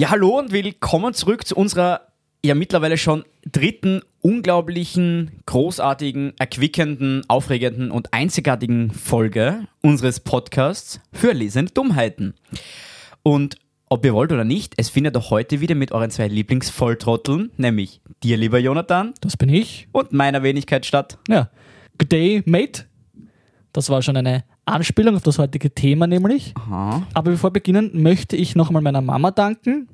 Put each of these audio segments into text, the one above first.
Ja, hallo und willkommen zurück zu unserer ja mittlerweile schon dritten unglaublichen, großartigen, erquickenden, aufregenden und einzigartigen Folge unseres Podcasts für lesende Dummheiten. Und ob ihr wollt oder nicht, es findet auch heute wieder mit euren zwei Lieblingsvolltrotteln, nämlich dir, lieber Jonathan, Das bin ich. und meiner Wenigkeit statt. Ja. Good day, mate. Das war schon eine Anspielung auf das heutige Thema nämlich. Aha. Aber bevor wir beginnen, möchte ich nochmal meiner Mama danken.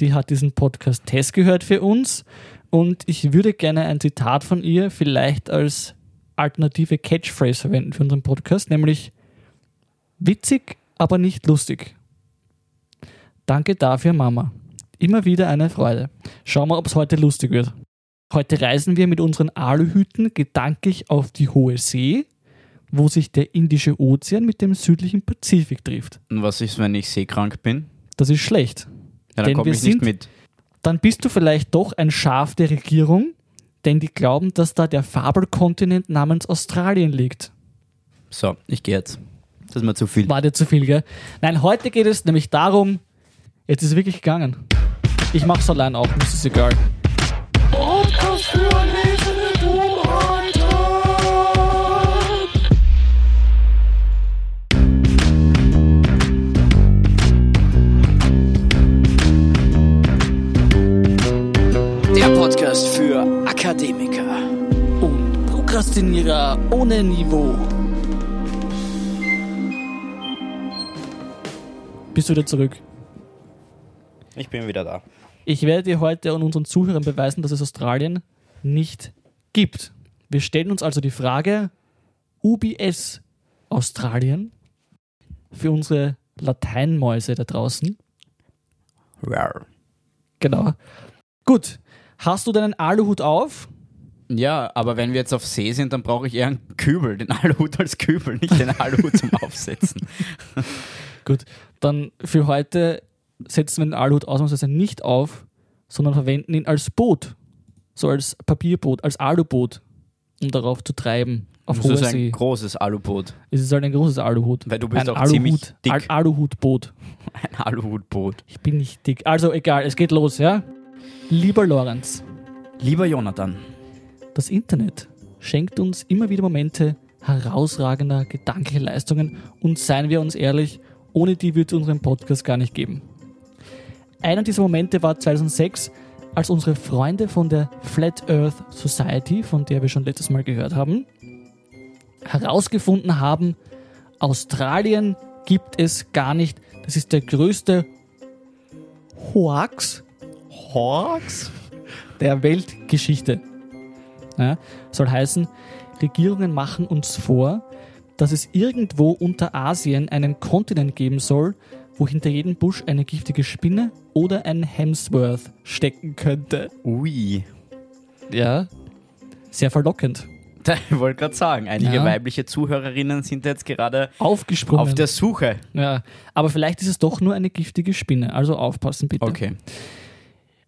Die hat diesen Podcast Test gehört für uns. Und ich würde gerne ein Zitat von ihr vielleicht als alternative Catchphrase verwenden für unseren Podcast, nämlich witzig, aber nicht lustig. Danke dafür, Mama. Immer wieder eine Freude. Schauen wir, ob es heute lustig wird. Heute reisen wir mit unseren Aluhüten gedanklich auf die hohe See, wo sich der Indische Ozean mit dem südlichen Pazifik trifft. Und was ist, wenn ich seekrank bin? Das ist schlecht. Ja, dann komme ich nicht sind- mit. Dann bist du vielleicht doch ein Schaf der Regierung, denn die glauben, dass da der Fabelkontinent namens Australien liegt. So, ich gehe jetzt. Das ist mir zu viel. War dir zu viel, gell? Nein, heute geht es nämlich darum, jetzt ist es wirklich gegangen. Ich mach's allein auch, mir ist es egal. Akademiker. Und Prokrastinierer ohne Niveau. Bist du wieder zurück? Ich bin wieder da. Ich werde dir heute und unseren Zuhörern beweisen, dass es Australien nicht gibt. Wir stellen uns also die Frage, UBS Australien für unsere Lateinmäuse da draußen. Rar. Genau. Gut. Hast du deinen Aluhut auf? Ja, aber wenn wir jetzt auf See sind, dann brauche ich eher einen Kübel, den Aluhut als Kübel, nicht den Aluhut zum Aufsetzen. Gut. Dann für heute setzen wir den Aluhut ausnahmsweise nicht auf, sondern verwenden ihn als Boot. So als Papierboot, als Aluboot, um darauf zu treiben. Auf Das ist ein See. großes Aluboot. Es ist halt ein großes Aluhut. Weil du bist ein auch ziemlich dick. Al Aluhutboot. Ein Aluhutboot. Ich bin nicht dick. Also egal, es geht los, ja? Lieber Lorenz, Lieber Jonathan, das Internet schenkt uns immer wieder Momente herausragender gedanklicher Leistungen und seien wir uns ehrlich, ohne die wird es unseren Podcast gar nicht geben. Einer dieser Momente war 2006, als unsere Freunde von der Flat Earth Society, von der wir schon letztes Mal gehört haben, herausgefunden haben, Australien gibt es gar nicht. Das ist der größte Hoax Hawks? der Weltgeschichte. Ja, soll heißen, Regierungen machen uns vor, dass es irgendwo unter Asien einen Kontinent geben soll, wo hinter jedem Busch eine giftige Spinne oder ein Hemsworth stecken könnte. Ui. Ja, sehr verlockend. Ich wollte gerade sagen, einige Ja. weibliche Zuhörerinnen sind jetzt gerade Aufgesprungen. auf der Suche. ja, aber vielleicht ist es doch nur eine giftige Spinne, also aufpassen bitte. Okay.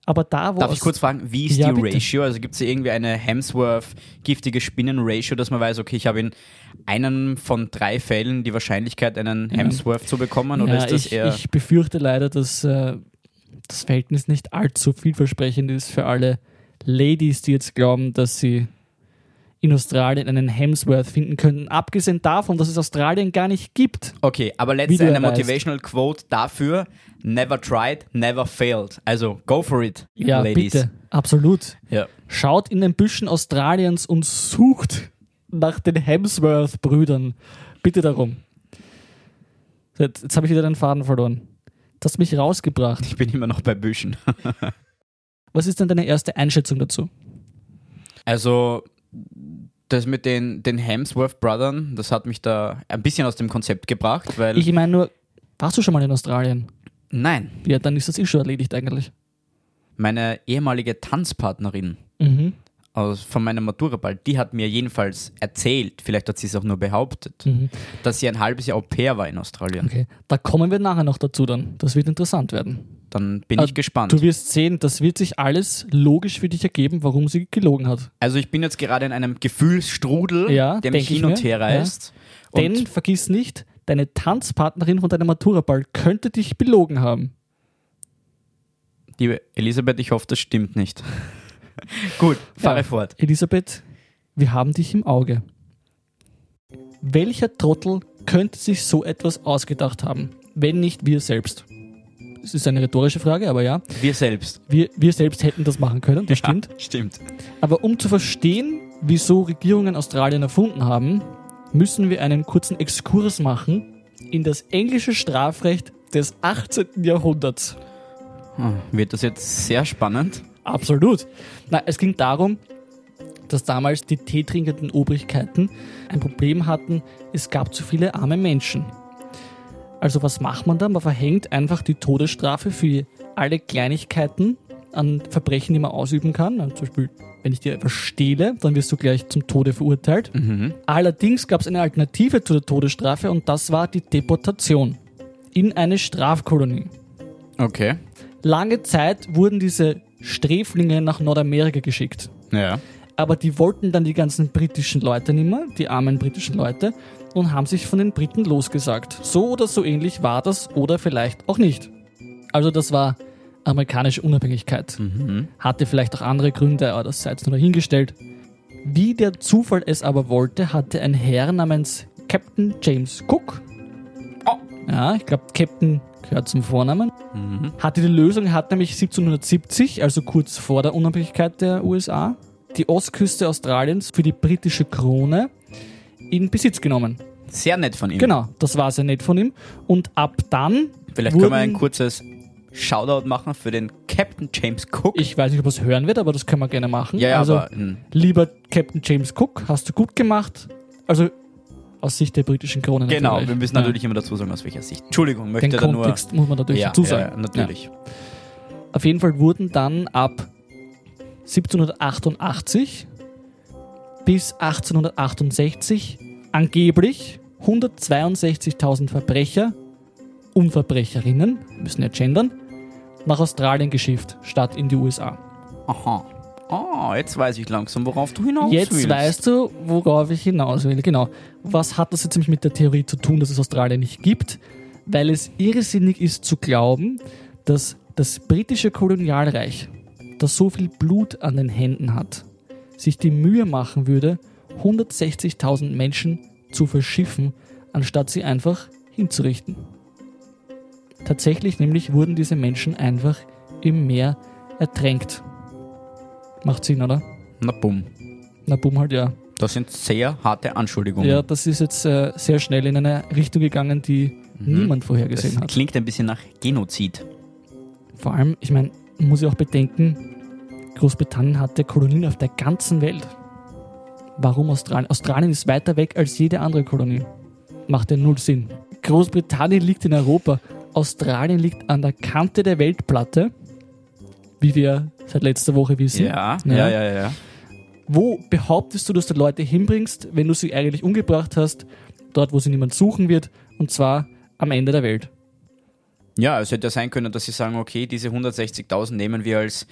Aber da, wo Darf ich kurz fragen, wie ist Ja, die bitte. Ratio? Also gibt es irgendwie eine Hemsworth giftige Spinnen-Ratio, dass man weiß, okay, ich habe in einem von drei Fällen die Wahrscheinlichkeit, einen Hemsworth zu bekommen? Oder ja, ist das ich, eher. ich befürchte leider, dass äh, das Verhältnis nicht allzu vielversprechend ist für alle Ladies, die jetzt glauben, dass sie in Australien einen Hemsworth finden könnten. Abgesehen davon, dass es Australien gar nicht gibt. Okay, aber letzte eine weißt. Motivational Quote dafür: Never tried, never failed. Also go for it, Ja, Ladies. bitte. Absolut. Ja. Schaut in den Büschen Australiens und sucht nach den Hemsworth-Brüdern. Bitte darum. Jetzt, jetzt habe ich wieder den Faden verloren. Das hat mich rausgebracht. Ich bin immer noch bei Büschen. Was ist denn deine erste Einschätzung dazu? Also, das mit den, den Hemsworth-Brothern, das hat mich da ein bisschen aus dem Konzept gebracht, weil. Ich meine nur, warst du schon mal in Australien? nein, Ja, dann ist das eh schon erledigt eigentlich. meine ehemalige Tanzpartnerin Mhm. Aus, von meinem Maturaball, die hat mir jedenfalls erzählt, vielleicht hat sie es auch nur behauptet, Mhm. dass sie ein halbes Jahr Au pair war in Australien. Okay, da kommen wir nachher noch dazu dann. Das wird interessant werden. Dann bin Ah, ich gespannt. Du wirst sehen, das wird sich alles logisch für dich ergeben, warum sie gelogen hat. Also ich bin jetzt gerade in einem Gefühlsstrudel, Ja, der mich hin und her reißt. Und Denn vergiss nicht, deine Tanzpartnerin von deinem Maturaball könnte dich belogen haben. Liebe Elisabeth, ich hoffe, das stimmt nicht. Gut, fahre Ja. fort. Elisabeth, wir haben dich im Auge. Welcher Trottel könnte sich so etwas ausgedacht haben, wenn nicht wir selbst? Das ist eine rhetorische Frage, aber ja. Wir selbst. Wir, wir selbst hätten das machen können, das stimmt. Ja, stimmt. Aber um zu verstehen, wieso Regierungen Australien erfunden haben, müssen wir einen kurzen Exkurs machen in das englische Strafrecht des 18. Jahrhunderts. Hm, Wird das jetzt sehr spannend? Absolut. Na, es ging darum, dass damals die teetrinkenden Obrigkeiten ein Problem hatten, es gab zu viele arme Menschen. Also was macht man da? Man verhängt einfach die Todesstrafe für alle Kleinigkeiten an Verbrechen, die man ausüben kann. Also zum Beispiel, wenn ich dir etwas stehle, dann wirst du gleich zum Tode verurteilt. Allerdings gab es eine Alternative zu der Todesstrafe und das war die Deportation in eine Strafkolonie. Okay. Lange Zeit wurden diese Sträflinge nach Nordamerika geschickt. Ja. Aber die wollten dann die ganzen britischen Leute nicht mehr, die armen britischen Leute, und haben sich von den Briten losgesagt. So oder so ähnlich war das oder vielleicht auch nicht. Also das war amerikanische Unabhängigkeit. Hatte vielleicht auch andere Gründe, aber das sei jetzt nur dahingestellt. Wie der Zufall es aber wollte, hatte ein Herr namens Captain James Cook, Oh. ja, ich glaube Captain gehört zum Vornamen, hatte die Lösung, hat nämlich 1770, also kurz vor der Unabhängigkeit der USA, die Ostküste Australiens für die britische Krone in Besitz genommen. Sehr nett von ihm. Genau, das war sehr nett von ihm. Und ab dann Vielleicht können wir ein kurzes Shoutout machen für den Captain James Cook. ich weiß nicht, ob er es hören wird, aber das können wir gerne machen. ja, ja, also, aber hm, lieber Captain James Cook, hast du gut gemacht. Also aus Sicht der britischen Krone genau, natürlich. wir müssen Ja. natürlich immer dazu sagen, aus welcher Sicht. Entschuldigung, möchte Den da nur. Kontext muss man natürlich Ja, dazu ja, sagen. ja, natürlich. Auf jeden Fall wurden dann ab 1788 bis 1868 angeblich 162.000 Verbrecher und Verbrecherinnen, müssen ja gendern, nach Australien geschifft, statt in die USA. Aha. Ah, jetzt weiß ich langsam, worauf du hinaus Jetzt willst. weißt du, worauf ich hinaus will. Genau. Was hat das jetzt nämlich mit der Theorie zu tun, dass es Australien nicht gibt? Weil es irrsinnig ist zu glauben, dass das britische Kolonialreich, das so viel Blut an den Händen hat, sich die Mühe machen würde, 160.000 Menschen zu verschiffen, anstatt sie einfach hinzurichten. Tatsächlich nämlich wurden diese Menschen einfach im Meer ertränkt. Macht Sinn, oder? Na bumm. Na, bumm halt, ja. Das sind sehr harte Anschuldigungen. Ja, das ist jetzt äh, sehr schnell in eine Richtung gegangen, die niemand vorhergesehen Mhm. das hat. klingt ein bisschen nach Genozid. Vor allem, ich meine, muss ja auch bedenken, Großbritannien hatte Kolonien auf der ganzen Welt. Warum Australien? Australien ist weiter weg als jede andere Kolonie. Macht ja null Sinn. Großbritannien liegt in Europa. Australien liegt an der Kante der Weltplatte, wie wir seit letzter Woche wissen. Ja, Ja. ja, ja, ja. ja. Wo behauptest du, dass du Leute hinbringst, wenn du sie eigentlich umgebracht hast? Dort, wo sie niemand suchen wird, und zwar am Ende der Welt. Ja, es hätte ja sein können, dass sie sagen, okay, diese 160.000 nehmen wir als,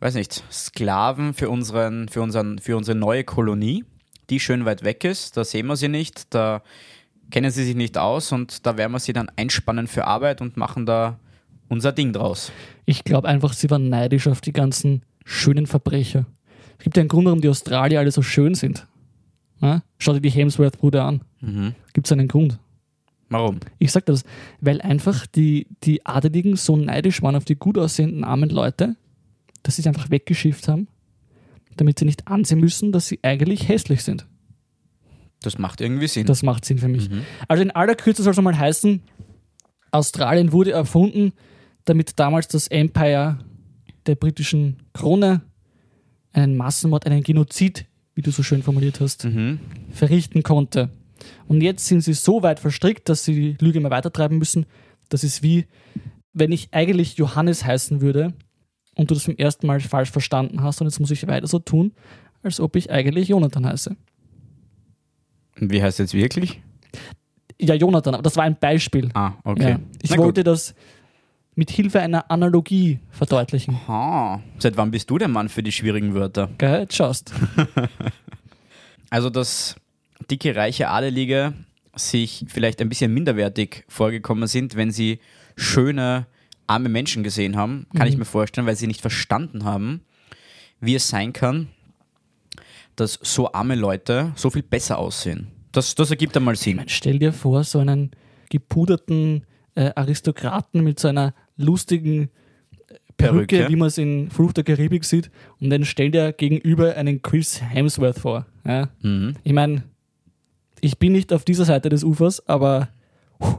weiß nicht, Sklaven für, unseren, für, unseren, für unsere neue Kolonie, die schön weit weg ist. Da sehen wir sie nicht, da kennen sie sich nicht aus und da werden wir sie dann einspannen für Arbeit und machen da unser Ding draus. Ich glaube einfach, sie waren neidisch auf die ganzen schönen Verbrecher. Es gibt ja einen Grund, warum die Australier alle so schön sind. Ja? Schau dir die Hemsworth-Brüder an. Mhm. Gibt es einen Grund? Warum? Ich sag das, weil einfach die, die Adeligen so neidisch waren auf die gut aussehenden armen Leute, dass sie es einfach weggeschifft haben, damit sie nicht ansehen müssen, dass sie eigentlich hässlich sind. Das macht irgendwie Sinn. Das macht Sinn für mich. Also in aller Kürze soll es mal heißen, Australien wurde erfunden, damit damals das Empire der britischen Krone einen Massenmord, einen Genozid, wie du so schön formuliert hast, mhm. verrichten konnte. Und jetzt sind sie so weit verstrickt, dass sie die Lüge immer weitertreiben müssen. Das ist wie, wenn ich eigentlich Johannes heißen würde und du das zum ersten Mal falsch verstanden hast und jetzt muss ich weiter so tun, als ob ich eigentlich Jonathan heiße. Wie heißt jetzt wirklich? Ja, Jonathan, aber das war ein Beispiel. Ah, okay. Ja. Ich Na wollte gut. das mit Hilfe einer Analogie verdeutlichen. Ah, seit wann bist du der Mann für die schwierigen Wörter? Gell, jetzt schaust. Also, dass dicke, reiche Adelige sich vielleicht ein bisschen minderwertig vorgekommen sind, wenn sie schöne arme Menschen gesehen haben, kann ich Mhm. mir vorstellen, weil sie nicht verstanden haben, wie es sein kann, dass so arme Leute so viel besser aussehen. Das, das ergibt einmal Sinn. Stell dir vor, so einen gepuderten äh, Aristokraten mit so einer lustigen äh, Perücke, Perücke. wie man es in Fluch der Karibik sieht, und dann stell dir gegenüber einen Chris Hemsworth vor. Ja? Mhm. Ich meine, ich bin nicht auf dieser Seite des Ufers, aber huh,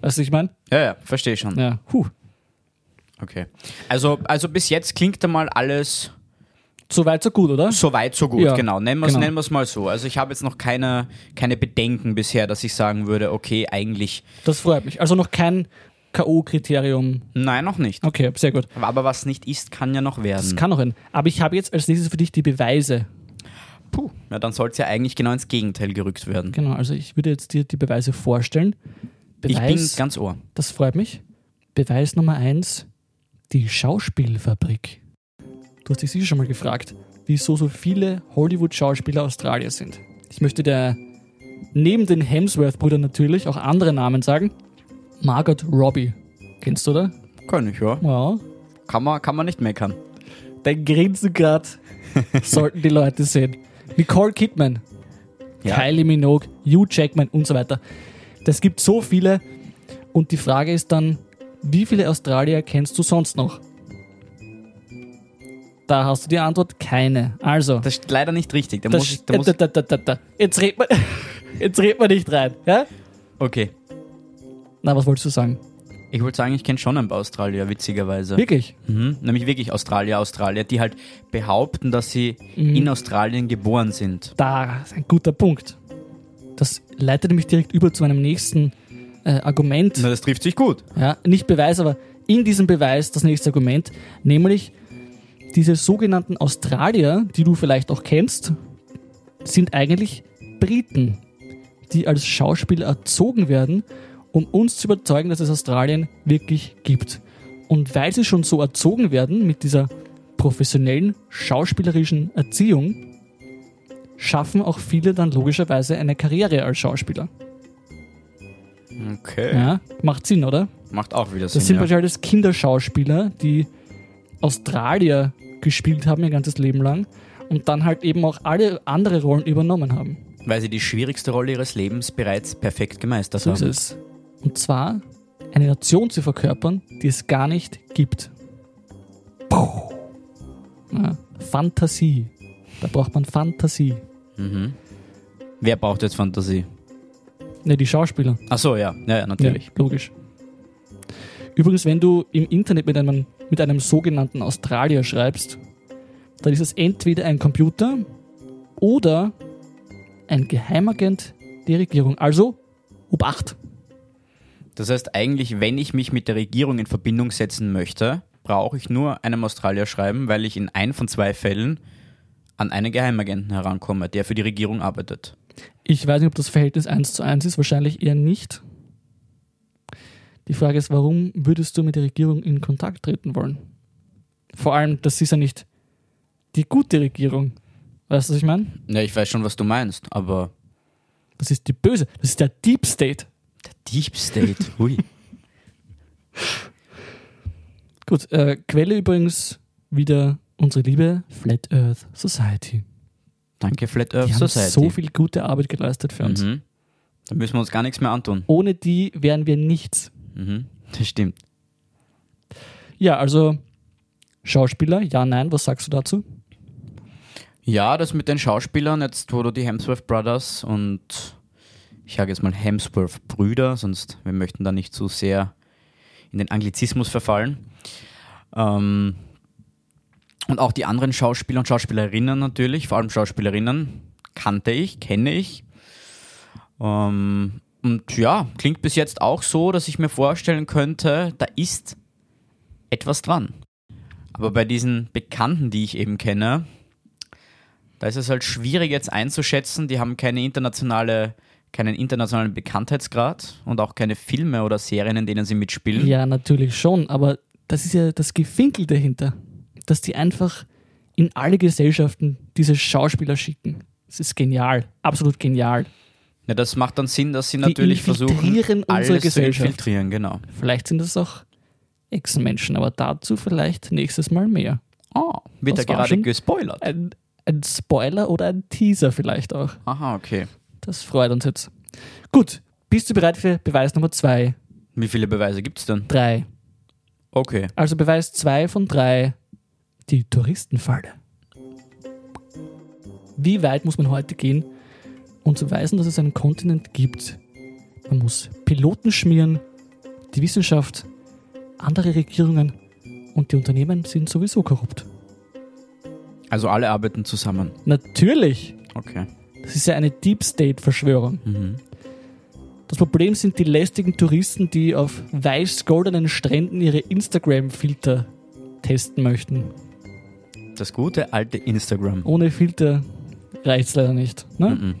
weißt du, ich meine? Ja, ja, verstehe schon. Ja, huh. Okay. Also, also bis jetzt klingt einmal alles So weit, so gut, oder? so weit, so gut. Ja, genau, nennen wir es genau. nennen mal so. Also ich habe jetzt noch keine, keine Bedenken bisher, dass ich sagen würde, okay, eigentlich, Das freut mich. Also noch kein K.O.-Kriterium. nein, noch nicht. Okay, sehr gut. Aber was nicht ist, kann ja noch werden. Das kann noch ein. Aber ich habe jetzt als nächstes für dich die Beweise. Puh, ja, dann soll es ja eigentlich genau ins Gegenteil gerückt werden. Genau, also ich würde jetzt dir die Beweise vorstellen. Ich bin Beweis, ganz ohr. das freut mich. Beweis Nummer eins: die Schauspielfabrik. Du hast dich sicher schon mal gefragt, wieso so viele Hollywood-Schauspieler Australier sind. Ich möchte dir neben den Hemsworth-Brüdern natürlich auch andere Namen sagen. Margot Robbie. Kennst du, oder? Kann ich, ja. Ja. Kann man, kann man nicht meckern. Dein Grinsen gerade sollten die Leute sehen. Nicole Kidman, Ja. Kylie Minogue, Hugh Jackman und so weiter. Das gibt so viele. Und die Frage ist dann, wie viele Australier kennst du sonst noch? Da hast du die Antwort keine. Also, Das ist leider nicht richtig. Da das, muss ich, da muss, da, da, da, da. jetzt redet man, jetzt redet man nicht rein. Ja? okay. Na, was wolltest du sagen? Ich wollte sagen, ich kenne schon ein paar Australier, witzigerweise. Wirklich? Mhm. Nämlich wirklich Australier, Australier, die halt behaupten, dass sie Mhm. in Australien geboren sind. Da ist ein guter Punkt. Das leitet mich direkt über zu meinem nächsten äh, Argument. Na, das trifft sich gut. Ja, nicht Beweis, aber in diesem Beweis das nächste Argument, nämlich diese sogenannten Australier, die du vielleicht auch kennst, sind eigentlich Briten, die als Schauspieler erzogen werden, um uns zu überzeugen, dass es Australien wirklich gibt. Und weil sie schon so erzogen werden mit dieser professionellen schauspielerischen Erziehung, schaffen auch viele dann logischerweise eine Karriere als Schauspieler. Okay. Ja, macht Sinn, oder? Macht auch wieder Das Sinn. sind ja. wahrscheinlich Kinderschauspieler, die Australier gespielt haben ihr ganzes Leben lang und dann halt eben auch alle andere Rollen übernommen haben. Weil sie die schwierigste Rolle ihres Lebens bereits perfekt gemeistert So ist haben. es. Und zwar eine Nation zu verkörpern, die es gar nicht gibt. Puh. Ja, Fantasie. Da braucht man Fantasie. Mhm. Wer braucht jetzt Fantasie? Ne, die Schauspieler. Ach so, ja. Ja, ja natürlich. Ja, logisch. Übrigens, wenn du im Internet mit einem, mit einem sogenannten Australier schreibst, dann ist es entweder ein Computer oder ein Geheimagent der Regierung. Also, Obacht. Das heißt, eigentlich, wenn ich mich mit der Regierung in Verbindung setzen möchte, brauche ich nur einem Australier schreiben, weil ich in ein von zwei Fällen an einen Geheimagenten herankomme, der für die Regierung arbeitet. Ich weiß nicht, ob das Verhältnis 1 zu 1 ist, wahrscheinlich eher nicht. Die Frage ist, warum würdest du mit der Regierung in Kontakt treten wollen? Vor allem, das ist ja nicht die gute Regierung. Weißt du, was ich meine? Ja, ich weiß schon, was du meinst, aber Das ist die böse. Das ist der Deep State. Der Deep State, hui. Gut, äh, Quelle übrigens wieder unsere liebe Flat Earth Society. Danke, Flat Earth Die haben Society. so viel gute Arbeit geleistet für uns. Mhm. Da müssen wir uns gar nichts mehr antun. Ohne die wären wir nichts. Mhm. Das stimmt. Ja, also Schauspieler, ja, nein, was sagst du dazu? Ja, das mit den Schauspielern, jetzt wo du die Hemsworth Brothers und ich sage jetzt mal Hemsworth Brüder, sonst wir möchten da nicht zu sehr in den Anglizismus verfallen. Ähm, und auch die anderen Schauspieler und Schauspielerinnen natürlich, vor allem Schauspielerinnen, kannte ich, kenne ich. Ähm, und ja, klingt bis jetzt auch so, dass ich mir vorstellen könnte, da ist etwas dran. Aber bei diesen Bekannten, die ich eben kenne, da ist es halt schwierig jetzt einzuschätzen. Die haben keine internationale, keinen internationalen Bekanntheitsgrad und auch keine Filme oder Serien, in denen sie mitspielen. Ja, natürlich schon, aber das ist ja das Gefinkel dahinter, dass die einfach in alle Gesellschaften diese Schauspieler schicken. Das ist genial, absolut genial. Ja, das macht dann Sinn, dass sie Die natürlich versuchen, alles zu infiltrieren, genau. Vielleicht sind das auch Echsenmenschen, aber dazu vielleicht nächstes Mal mehr. Oh, wird da gerade gespoilert? Ein, ein Spoiler oder ein Teaser vielleicht auch. Aha, okay. Das freut uns jetzt. Gut, bist du bereit für Beweis Nummer zwei? Wie viele Beweise gibt es denn? Drei. Okay. Also Beweis zwei von drei. Die Touristenfalle. Wie weit muss man heute gehen, um zu weisen, dass es einen Kontinent gibt? Man muss Piloten schmieren, die Wissenschaft, andere Regierungen und die Unternehmen sind sowieso korrupt. Also alle arbeiten zusammen. Natürlich. Okay. Das ist ja eine Deep State-Verschwörung. Mhm. Das Problem sind die lästigen Touristen, die auf weiß-goldenen Stränden ihre Instagram-Filter testen möchten. Das gute alte Instagram. Ohne Filter reicht's leider nicht. Ne? Mhm.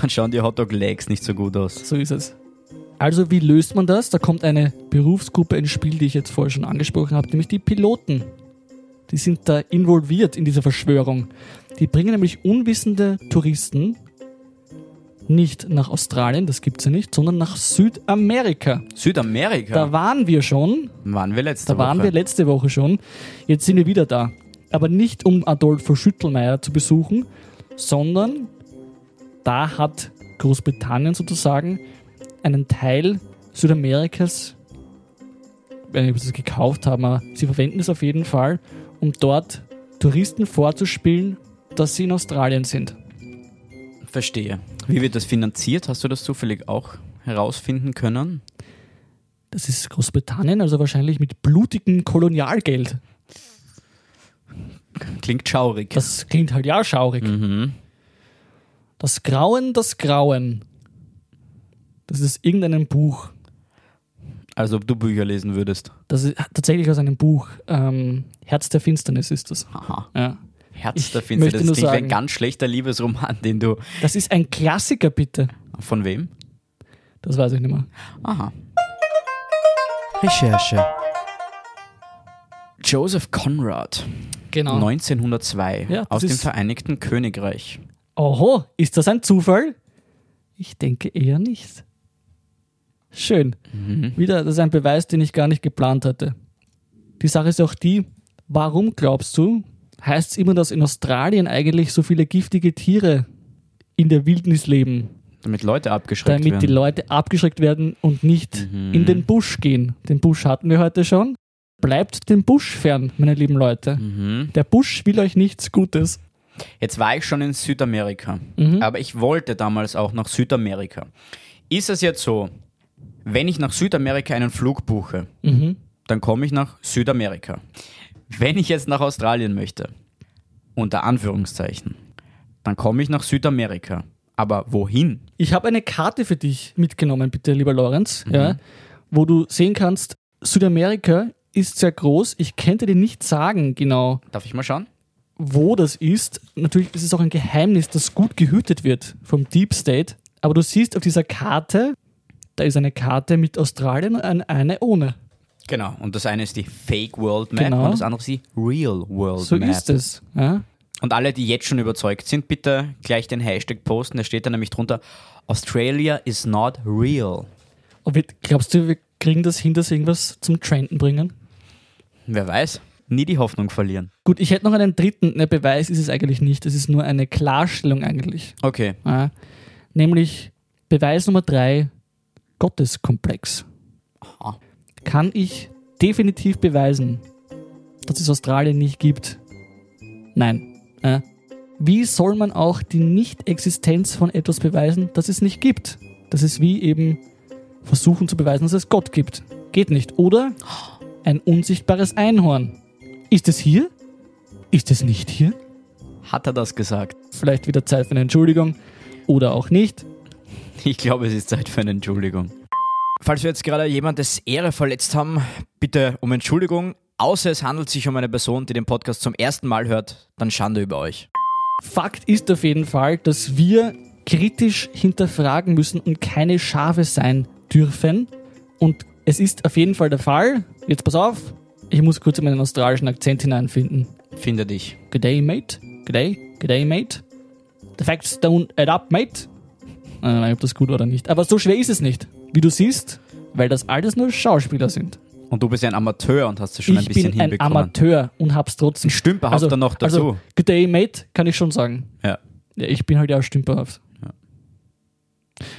Dann schauen die Hotdog-Legs nicht so gut aus. So ist es. Also wie löst man das? Da kommt eine Berufsgruppe ins Spiel, die ich jetzt vorher schon angesprochen habe, nämlich die Piloten. Die sind da involviert in dieser Verschwörung. Die bringen nämlich unwissende Touristen nicht nach Australien, das gibt's ja nicht, sondern nach Südamerika. Südamerika? Da waren wir schon, waren wir letzte da waren Woche. wir letzte Woche schon. Jetzt sind wir wieder da. Aber nicht um Adolfo Schüttelmeier zu besuchen, sondern da hat Großbritannien sozusagen einen Teil Südamerikas, ich weiß nicht, ob sie es gekauft haben, aber sie verwenden es auf jeden Fall, um dort Touristen vorzuspielen, dass sie in Australien sind. Verstehe. Wie wird das finanziert? Hast du das zufällig auch herausfinden können? Das ist Großbritannien, also wahrscheinlich mit blutigem Kolonialgeld. Klingt schaurig. Das klingt halt ja schaurig. mhm. Das Grauen, das Grauen. Das ist irgendeinem Buch. Als ob du Bücher lesen würdest. Das ist tatsächlich aus einem Buch. Ähm, Herz der Finsternis ist das. Haha. Ja. Herz Ich der Finsternis. Das klingt wie ein ganz schlechter Liebesroman, den du. Das ist ein Klassiker, bitte. Von wem? Das weiß ich nicht mehr. Aha. Recherche. Joseph Conrad, Genau. 1902, Ja, aus dem Vereinigten Königreich. Oho, ist das ein Zufall? Ich denke eher nicht. Schön. Mhm. Wieder, das ist ein Beweis, den ich gar nicht geplant hatte. Die Sache ist auch die, warum glaubst du, heißt es immer, dass in Australien eigentlich so viele giftige Tiere in der Wildnis leben, Damit Leute abgeschreckt damit die werden. Leute abgeschreckt werden und nicht Mhm. in den Busch gehen. Den Busch hatten wir heute schon. Bleibt dem Busch fern, meine lieben Leute. Mhm. Der Busch will euch nichts Gutes. Jetzt war ich schon in Südamerika, Mhm. aber ich wollte damals auch nach Südamerika. Ist es jetzt so, wenn ich nach Südamerika einen Flug buche, Mhm. dann komme ich nach Südamerika. Wenn ich jetzt nach Australien möchte, unter Anführungszeichen, dann komme ich nach Südamerika. Aber wohin? Ich habe eine Karte für dich mitgenommen, bitte, lieber Lorenz, ja, wo du sehen kannst, Südamerika ist sehr groß. Ich könnte dir nicht sagen genau, Darf ich mal schauen? wo das ist. Natürlich ist es auch ein Geheimnis, das gut gehütet wird vom Deep State. Aber du siehst auf dieser Karte, da ist eine Karte mit Australien und eine ohne. Genau. Und das eine ist die Fake World Map Genau. und das andere ist die Real World So Map. ist es. Ja? Und alle, die jetzt schon überzeugt sind, bitte gleich den Hashtag posten. Da steht dann nämlich drunter: Australia is not real. Wir, glaubst du, wir kriegen das hin, dass irgendwas zum Trenden bringen? Wer weiß? Nie die Hoffnung verlieren. Gut, ich hätte noch einen dritten. Ne, Beweis ist es eigentlich nicht. Es ist nur eine Klarstellung eigentlich. Okay. Ja, nämlich Beweis Nummer drei, Gotteskomplex. Aha. Kann ich definitiv beweisen, dass es Australien nicht gibt? Nein. Ja. Wie soll man auch die Nicht-Existenz von etwas beweisen, das es nicht gibt? Das ist wie eben versuchen zu beweisen, dass es Gott gibt. Geht nicht. Oder ein unsichtbares Einhorn. Ist es hier? Ist es nicht hier? Hat er das gesagt? Vielleicht wieder Zeit für eine Entschuldigung. Oder auch nicht. Ich glaube, es ist Zeit für eine Entschuldigung. Falls wir jetzt gerade jemandes Ehre verletzt haben, bitte um Entschuldigung. Außer es handelt sich um eine Person, die den Podcast zum ersten Mal hört, dann Schande über euch. Fakt ist auf jeden Fall, dass wir kritisch hinterfragen müssen und keine Schafe sein dürfen. Und es ist auf jeden Fall der Fall. Jetzt pass auf, ich muss kurz in meinen australischen Akzent hineinfinden. Finde dich. G'day, mate. G'day, g'day, mate. The facts don't add up, mate. Ich weiß nicht, ob das gut war oder nicht. Aber so schwer ist es nicht. Wie du siehst, weil das alles nur Schauspieler sind. Und du bist ja ein Amateur und hast es schon ich ein bisschen bin ein hinbekommen. Amateur und hab's trotzdem. Stümperhaft dann noch dazu. Also, good day, mate, kann ich schon sagen. ja. Ja, ich bin halt ja stümperhaft. Ja.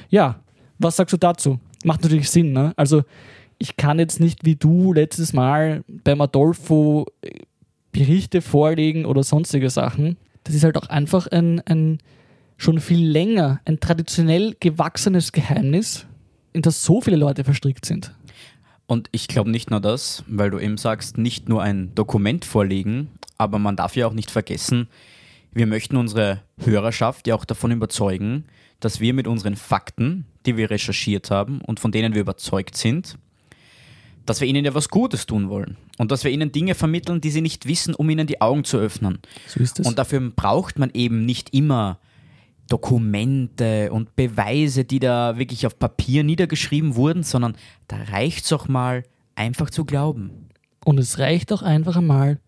Ja, was sagst du dazu? Macht natürlich Sinn, ne? Also, ich kann jetzt nicht wie du letztes Mal beim Adolfo äh, Berichte vorlegen oder sonstige Sachen. Das ist halt auch einfach ein, ein schon viel länger, ein traditionell gewachsenes Geheimnis, in das so viele Leute verstrickt sind. Und ich glaube nicht nur das, weil du eben sagst, nicht nur ein Dokument vorlegen, aber man darf ja auch nicht vergessen, wir möchten unsere Hörerschaft ja auch davon überzeugen, dass wir mit unseren Fakten, die wir recherchiert haben und von denen wir überzeugt sind, dass wir ihnen ja was Gutes tun wollen und dass wir ihnen Dinge vermitteln, die sie nicht wissen, um ihnen die Augen zu öffnen. So ist es. Und dafür braucht man eben nicht immer Dokumente und Beweise, die da wirklich auf Papier niedergeschrieben wurden, sondern da reicht es auch mal, einfach zu glauben. Und es reicht auch einfach einmal,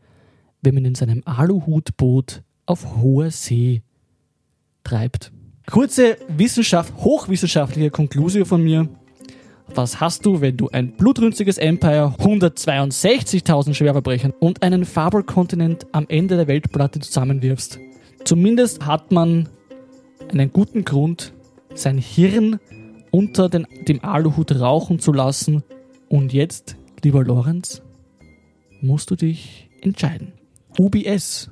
wenn man in seinem Aluhutboot auf hoher See treibt. Kurze Wissenschaft, hochwissenschaftliche Konklusion von mir. Was hast du, wenn du ein blutrünstiges Empire, 162.000 Schwerverbrecher und einen Fabelkontinent am Ende der Weltplatte zusammenwirfst? Zumindest hat man einen guten Grund, sein Hirn unter den, dem Aluhut rauchen zu lassen. Und jetzt, lieber Lorenz, musst du dich entscheiden. UBS,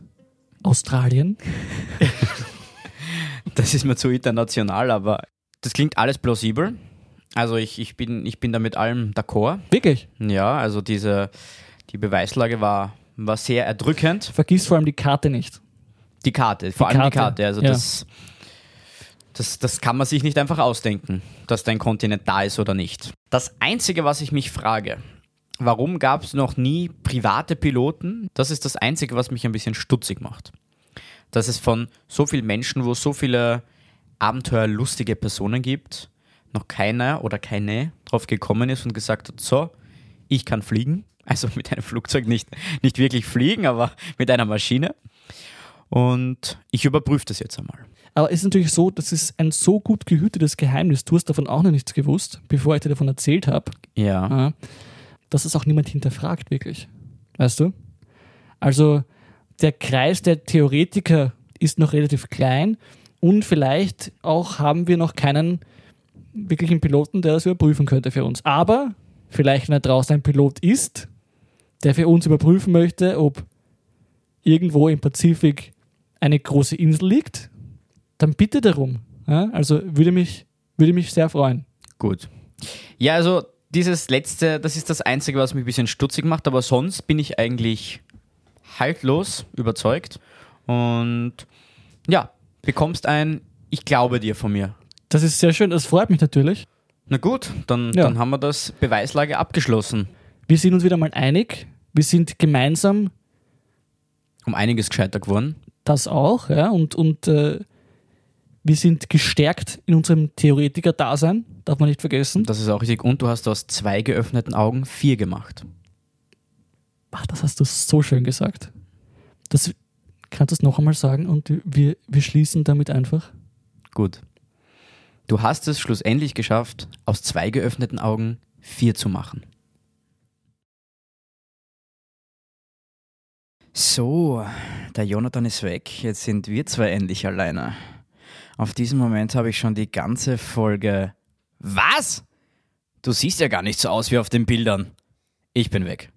Australien, Das ist mir zu international, aber das klingt alles plausibel. Also ich, ich, bin, ich bin da mit allem d'accord. wirklich. Ja, also diese, die Beweislage war, war sehr erdrückend. Vergiss vor allem die Karte nicht. Die Karte, vor Die allem die Karte, Karte. Also ja. das, das, das kann man sich nicht einfach ausdenken, dass dein Kontinent da ist oder nicht. Das Einzige, was ich mich frage, warum gab es noch nie private Piloten? Das ist das Einzige, was mich ein bisschen stutzig macht. Dass es von so vielen Menschen, wo es so viele abenteuerlustige Personen gibt, noch keiner oder keine drauf gekommen ist und gesagt hat, so, ich kann fliegen. Also mit einem Flugzeug nicht, nicht wirklich fliegen, aber mit einer Maschine. Und ich überprüfe das jetzt einmal. Aber es ist natürlich so, das ist ein so gut gehütetes Geheimnis. Du hast davon auch noch nichts gewusst, bevor ich dir davon erzählt habe, Ja. dass es auch niemand hinterfragt, wirklich. Weißt du? Also der Kreis der Theoretiker ist noch relativ klein und vielleicht auch haben wir noch keinen wirklichen Piloten, der das überprüfen könnte für uns. Aber vielleicht, wenn da draußen ein Pilot ist, der für uns überprüfen möchte, ob irgendwo im Pazifik eine große Insel liegt, dann bitte darum. Ja? Also würde mich, würde mich sehr freuen. Gut. Ja, also dieses letzte, das ist das Einzige, was mich ein bisschen stutzig macht, aber sonst bin ich eigentlich haltlos überzeugt. Und ja, bekommst ein Ich glaube dir von mir. Das ist sehr schön, das freut mich natürlich. Na gut, dann, Ja. dann haben wir das Beweislage abgeschlossen. Wir sind uns wieder mal einig. Wir sind gemeinsam Um einiges gescheiter geworden. das auch, ja, und, und äh, wir sind gestärkt in unserem Theoretiker-Dasein, darf man nicht vergessen. Das ist auch richtig. Und du hast aus zwei geöffneten Augen vier gemacht. Ach, das hast du so schön gesagt. Das kannst du es noch einmal sagen und wir, wir schließen damit einfach. Gut. Du hast es schlussendlich geschafft, aus zwei geöffneten Augen vier zu machen. So, der Jonathan ist weg. Jetzt sind wir zwei endlich alleine. Auf diesen Moment habe ich schon die ganze Folge. Was? Du siehst ja gar nicht so aus wie auf den Bildern. Ich bin weg.